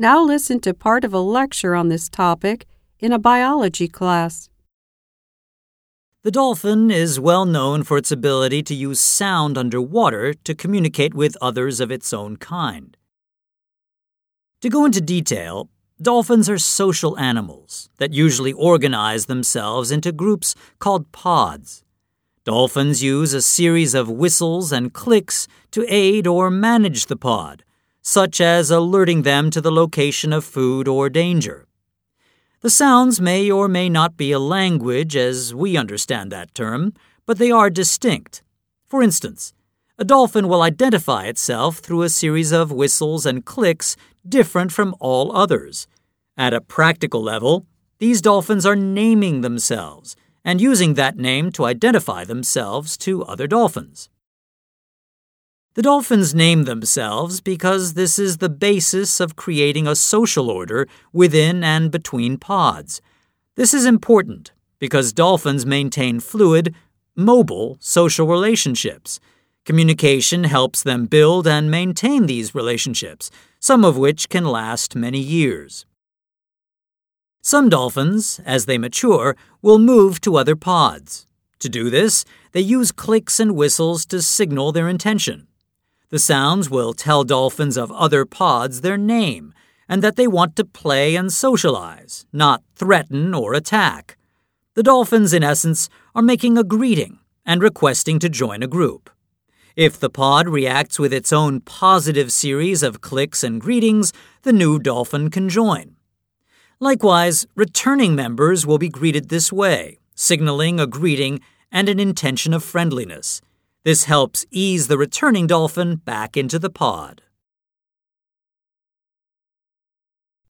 Now listen to part of a lecture on this topic in a biology class. The dolphin is well known for its ability to use sound underwater to communicate with others of its own kind. To go into detail, dolphins are social animals that usually organize themselves into groups called pods. Dolphins use a series of whistles and clicks to aid or manage the pod, such as alerting them to the location of food or danger. The sounds may or may not be a language as we understand that term, but they are distinct. For instance, a dolphin will identify itself through a series of whistles and clicks different from all others. At a practical level, these dolphins are naming themselves and using that name to identify themselves to other dolphins. The dolphins name themselves because this is the basis of creating a social order within and between pods. This is important because dolphins maintain fluid, mobile social relationships. Communication helps them build and maintain these relationships, some of which can last many years. Some dolphins, as they mature, will move to other pods. To do this, they use clicks and whistles to signal their intention. The sounds will tell dolphins of other pods their name and that they want to play and socialize, not threaten or attack. The dolphins, in essence, are making a greeting and requesting to join a group. If the pod reacts with its own positive series of clicks and greetings, the new dolphin can join. Likewise, returning members will be greeted this way, signaling a greeting and an intention of friendliness. This helps ease the returning dolphin back into the pod.